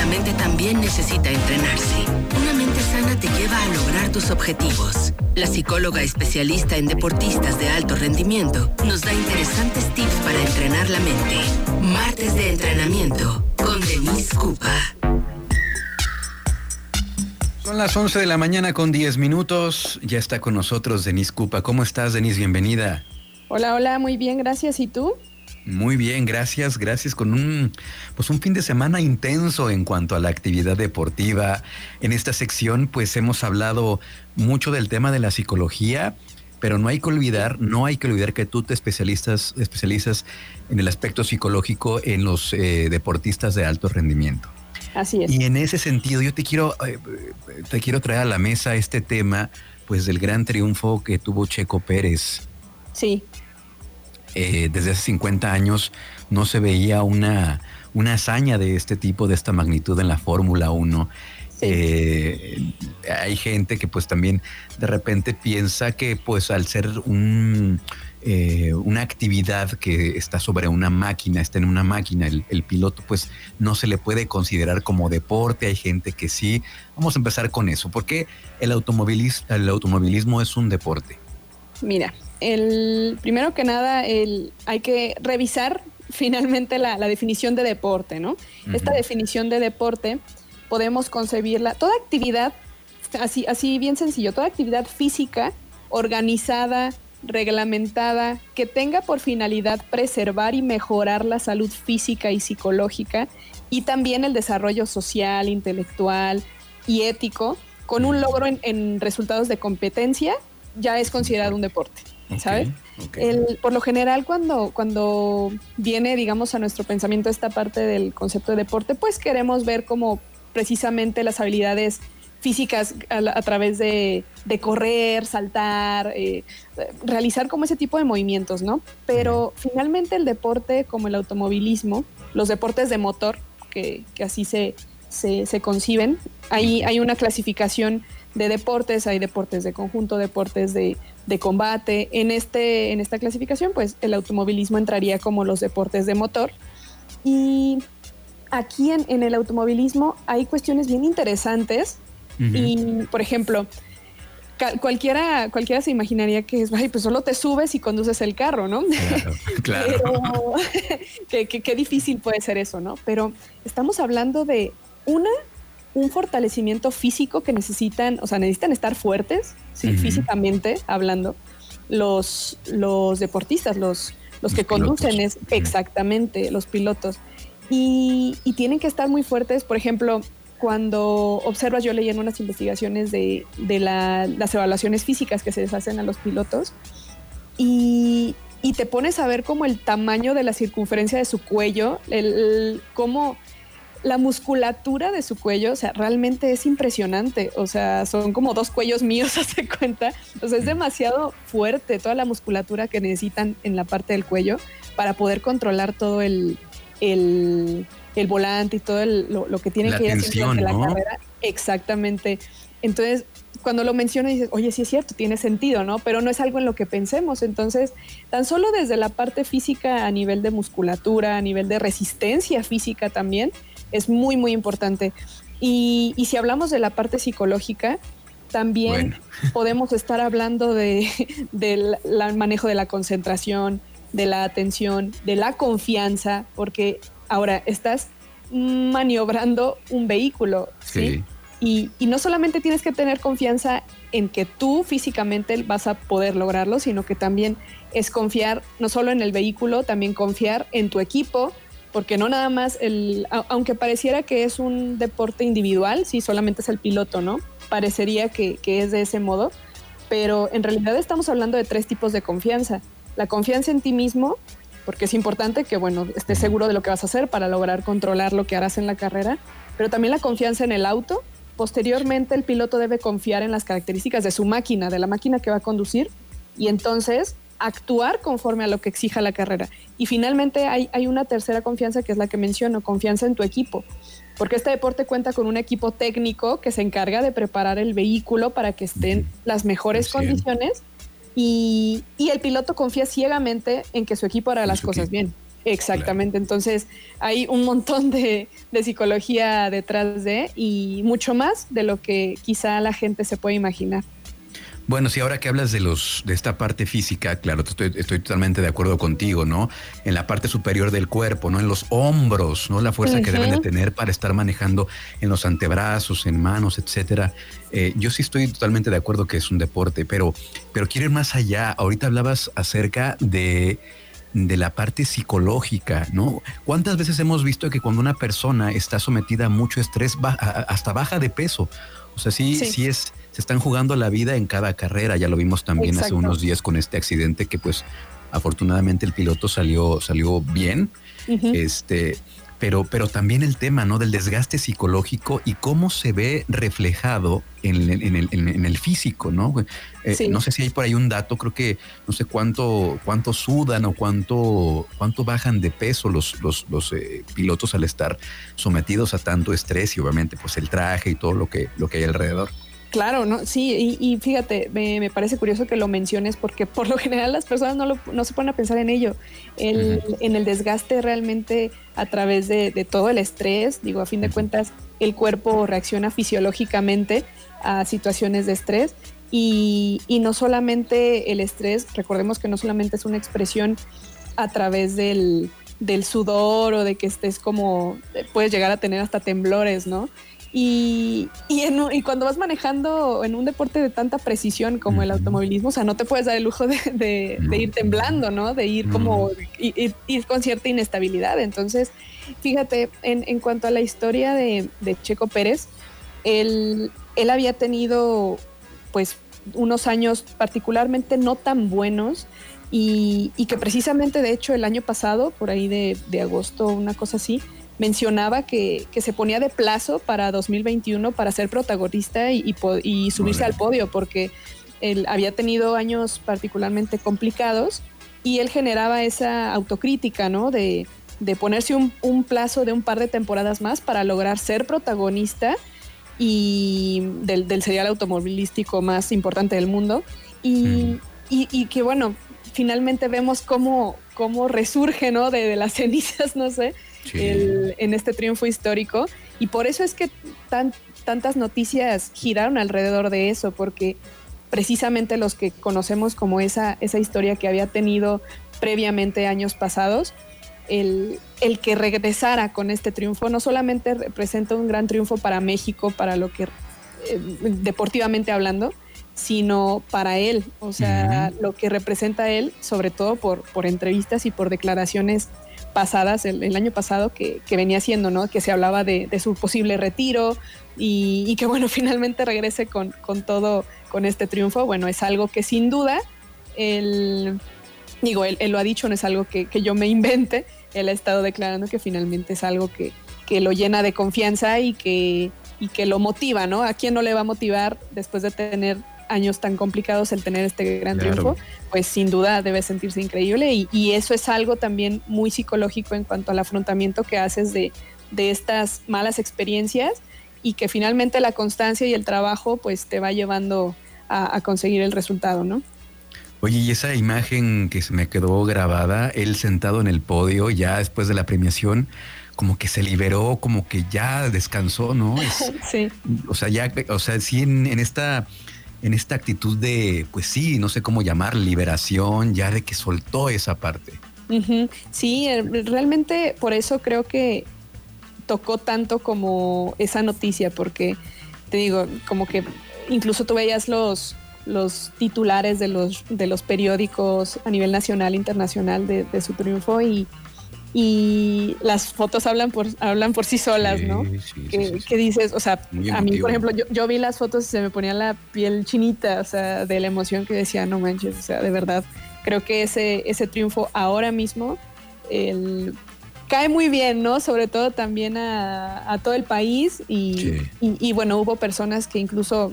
la mente también necesita entrenarse. Una mente sana te lleva a lograr tus objetivos. La psicóloga especialista en deportistas de alto rendimiento nos da interesantes tips para entrenar la mente. Martes de entrenamiento con Denise Cupa. Son las 11 de la mañana con 10 minutos. Ya está con nosotros Denise Cupa. ¿Cómo estás, Denise? Bienvenida. Hola, hola, muy bien, gracias. ¿Y tú? Muy bien, gracias, gracias. Con un, pues un fin de semana intenso en cuanto a la actividad deportiva. En esta sección, pues hemos hablado mucho del tema de la psicología, pero no hay que olvidar, no hay que olvidar que tú te especialistas, especializas en el aspecto psicológico en los eh, deportistas de alto rendimiento. Así es. Y en ese sentido, yo te quiero, eh, te quiero traer a la mesa este tema, pues del gran triunfo que tuvo Checo Pérez. Sí. Eh, desde hace 50 años no se veía una, una hazaña de este tipo, de esta magnitud en la Fórmula 1. Eh, hay gente que pues también de repente piensa que pues al ser un, eh, una actividad que está sobre una máquina, está en una máquina, el, piloto pues no se le puede considerar como deporte, hay gente que sí. Vamos a empezar con eso, porque el, automovilismo, el automovilismo es un deporte. Mira, el, primero que nada, el, hay que revisar finalmente la, definición de deporte, ¿no? Esta definición de deporte podemos concebirla, toda actividad, así, así bien sencillo, toda actividad física organizada, reglamentada, que tenga por finalidad preservar y mejorar la salud física y psicológica y también el desarrollo social, intelectual y ético, con un logro en resultados de competencia, ya es considerado un deporte. ¿sabes? por lo general, cuando, cuando viene, digamos, a nuestro pensamiento esta parte del concepto de deporte, pues queremos ver como precisamente las habilidades físicas a, través de, correr, saltar, eh, realizar como ese tipo de movimientos, ¿no? Pero finalmente el deporte, como el automovilismo, los deportes de motor, que, así se, se, conciben, ahí hay una clasificación de deportes, hay deportes de conjunto, deportes de, de combate. En, este, en esta clasificación, pues el automovilismo entraría como los deportes de motor. Y aquí en, en el automovilismo hay cuestiones bien interesantes. Y, por ejemplo, cualquiera, cualquiera se imaginaría que es, pues solo te subes y conduces el carro, ¿no? Claro, qué difícil puede ser eso, ¿no? Pero estamos hablando de una un fortalecimiento físico que necesitan, o sea, necesitan estar fuertes, físicamente hablando, los, los deportistas, los, los, que conducen es exactamente los pilotos. Y, tienen que estar muy fuertes, por ejemplo, cuando observas, yo leí en unas investigaciones de, las evaluaciones físicas que se les hacen a los pilotos y, te pones a ver como el tamaño de la circunferencia de su cuello, el cómo la musculatura de su cuello, o sea, realmente es impresionante. O sea, son como dos cuellos míos, hace cuenta. O sea, es demasiado fuerte toda la musculatura que necesitan en la parte del cuello para poder controlar todo el, el, volante y todo lo, que tiene que ir haciendo la carrera. Exactamente. Entonces, cuando lo mencionas dices, oye, sí es cierto, tiene sentido, ¿no? Pero no es algo en lo que pensemos. Entonces, tan solo desde la parte física a nivel de musculatura, a nivel de resistencia física también, es muy, muy importante. Y, si hablamos de la parte psicológica, también podemos estar hablando de, del manejo de la concentración, de la atención, de la confianza, porque ahora estás maniobrando un vehículo, ¿sí? Y, y, no solamente tienes que tener confianza en que tú físicamente vas a poder lograrlo, sino que también es confiar no solo en el vehículo, también confiar en tu equipo, porque no nada más el, aunque pareciera que es un deporte individual, sí, solamente es el piloto, ¿no? Parecería que, es de ese modo, pero en realidad estamos hablando de tres tipos de confianza. La confianza en ti mismo, porque es importante que, bueno, estés seguro de lo que vas a hacer para lograr controlar lo que harás en la carrera, pero también la confianza en el auto. Posteriormente, el piloto debe confiar en las características de su máquina, de la máquina que va a conducir, y entonces actuar conforme a lo que exija la carrera. Y finalmente hay, hay, una tercera confianza que es la que menciono, confianza en tu equipo, porque este deporte cuenta con un equipo técnico que se encarga de preparar el vehículo para que estén las mejores condiciones. Y, y, el piloto confía ciegamente en que su equipo hará las cosas bien. Exactamente, entonces hay un montón de, de, psicología detrás de y mucho más de lo que quizá la gente se puede imaginar. Bueno, si ahora que hablas de los de esta parte física, claro, estoy, estoy totalmente de acuerdo contigo, ¿no? En la parte superior del cuerpo, ¿no? En los hombros, ¿no? La fuerza que deben de tener para estar manejando en los antebrazos, en manos, etcétera. Eh, yo sí estoy totalmente de acuerdo que es un deporte, pero, pero quiero ir más allá. Ahorita hablabas acerca de de la parte psicológica, ¿no? ¿Cuántas veces hemos visto que cuando una persona está sometida a mucho estrés, hasta baja de peso? O sea, sí, sí, es, se están jugando la vida en cada carrera. Ya lo vimos también hace unos días con este accidente que, pues, afortunadamente el piloto salió, salió bien. Este, pero, pero también el tema ¿no? del desgaste psicológico y cómo se ve reflejado en, el, físico, ¿no? Eh, no sé si hay por ahí un dato, creo que no sé cuánto, cuánto sudan o cuánto, cuánto bajan de peso los, los, los eh, pilotos al estar sometidos a tanto estrés y obviamente pues el traje y todo lo que, lo que hay alrededor. Claro, no, sí, y, fíjate, me, parece curioso que lo menciones porque por lo general las personas no, no se ponen a pensar en ello, en el desgaste realmente a través de, todo el estrés, digo, a fin de cuentas, el cuerpo reacciona fisiológicamente a situaciones de estrés y, no solamente el estrés, recordemos que no solamente es una expresión a través del, del sudor o de que estés como, puedes llegar a tener hasta temblores, ¿no? Y, y, cuando vas manejando en un deporte de tanta precisión como el automovilismo, o sea, no te puedes dar el lujo de, ir temblando, ¿no? De ir como, ir, con cierta inestabilidad. Entonces, fíjate, en, cuanto a la historia de, Checo Pérez, él, él había tenido, pues, unos años particularmente no tan buenos y, que precisamente, de hecho, el año pasado, por ahí de, de agosto, una cosa así, mencionaba que, se ponía de plazo para 2021 para ser protagonista y, subirse al podio, porque él había tenido años particularmente complicados y él generaba esa autocrítica, ¿no? De, ponerse un, plazo de un par de temporadas más para lograr ser protagonista y del, serial automovilístico más importante del mundo. Y, que bueno, finalmente vemos cómo, cómo resurge, ¿no? De, de las cenizas, no sé, en este triunfo histórico. Y por eso es que tantas noticias giraron alrededor de eso, porque precisamente los que conocemos como esa, esa historia que había tenido previamente años pasados, el, el, que regresara con este triunfo no solamente representa un gran triunfo para México, para lo que eh, deportivamente hablando, sino para él, o sea, lo que representa él, sobre todo por, por entrevistas y por declaraciones pasadas, el, año pasado, que, venía haciendo, ¿no? Que se hablaba de, su posible retiro y, que, bueno, finalmente regrese con, todo, con este triunfo. Bueno, es algo que sin duda, él, digo, él, lo ha dicho, no es algo que, yo me invente, él ha estado declarando que finalmente es algo que, lo llena de confianza y que, y que lo motiva, ¿no? ¿A quién no le va a motivar después de tener años tan complicados el tener este gran triunfo, pues sin duda debe sentirse increíble y, eso es algo también muy psicológico en cuanto al afrontamiento que haces de, estas malas experiencias y que finalmente la constancia y el trabajo pues te va llevando a, conseguir el resultado, ¿no? Oye, y esa imagen que se me quedó grabada, él sentado en el podio ya después de la premiación, como que se liberó, como que ya descansó, ¿no? sí. O sea, ya, o sea, sí en esta en esta actitud de, pues sí, no sé cómo llamar, liberación, ya de que soltó esa parte. Sí, eh, realmente por eso creo que tocó tanto como esa noticia, porque te digo, como que incluso tú veías los, los titulares de los, de los periódicos a nivel nacional, internacional de, de su triunfo y, y las fotos hablan por, hablan por sí solas, ¿no? que, dices, o sea, a mí, por ejemplo, yo, vi las fotos y se me ponía la piel chinita, o sea, de la emoción que decía, no manches, o sea, de verdad, creo que ese, ese triunfo ahora mismo cae muy bien, ¿no? Sobre todo también a, todo el país y, y, bueno, hubo personas que incluso,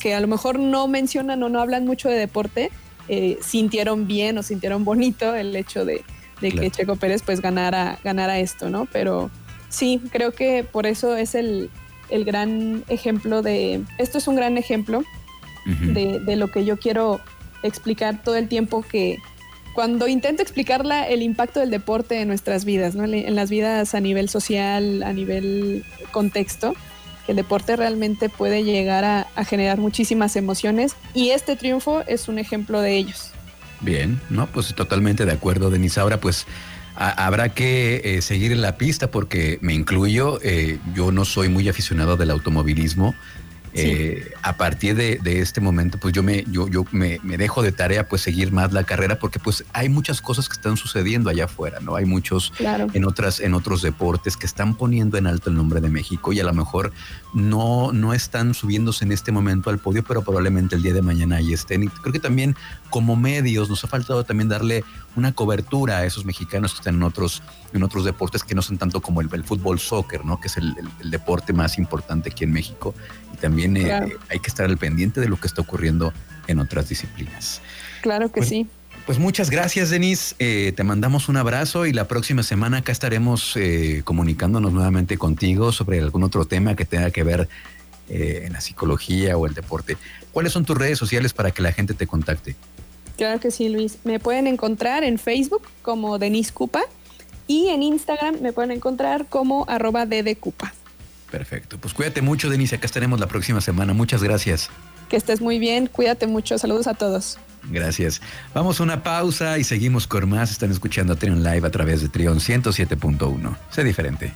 que a lo mejor no mencionan o no hablan mucho de deporte, eh, sintieron bien o sintieron bonito el hecho de de que Checo Pérez pues ganara, ganara esto, ¿no? Pero sí, creo que por eso es el, gran ejemplo de, esto es un gran ejemplo de, lo que yo quiero explicar todo el tiempo que, cuando intento explicarla el impacto del deporte en nuestras vidas, ¿no? en las vidas a nivel social, a nivel contexto, que el deporte realmente puede llegar a, generar muchísimas emociones y este triunfo es un ejemplo de ellos. Bien, no, pues totalmente de acuerdo, Denise. Ahora pues habrá que eh, seguir la pista porque me incluyo, eh, yo no soy muy aficionado del automovilismo, eh, a partir de, este momento, pues yo me, yo, yo me, dejo de tarea pues seguir más la carrera porque pues hay muchas cosas que están sucediendo allá afuera, ¿no? Hay muchos en otras, en otros deportes que están poniendo en alto el nombre de México y a lo mejor no, no están subiéndose en este momento al podio, pero probablemente el día de mañana ahí estén. Y creo que también como medios nos ha faltado también darle una cobertura a esos mexicanos que están en otros, en otros deportes que no son tanto como el, fútbol soccer, ¿no? Que es el, deporte más importante aquí en México. Y también eh, hay que estar al pendiente de lo que está ocurriendo en otras disciplinas. Claro que pues, sí. Pues muchas gracias, Denise. Eh, te mandamos un abrazo y la próxima semana acá estaremos eh, comunicándonos nuevamente contigo sobre algún otro tema que tenga que ver en la psicología o el deporte. ¿Cuáles son tus redes sociales para que la gente te contacte? Claro que sí, Luis. Me pueden encontrar en Facebook como Denise Cupa y en Instagram me pueden encontrar como arroba ddcupa. Perfecto. Pues cuídate mucho, Denise. Acá estaremos la próxima semana. Muchas gracias. Que estés muy bien. Cuídate mucho. Saludos a todos. Gracias. Vamos a una pausa y seguimos con más. Están escuchando a Trion Live a través de Trion 107.1. Sé diferente.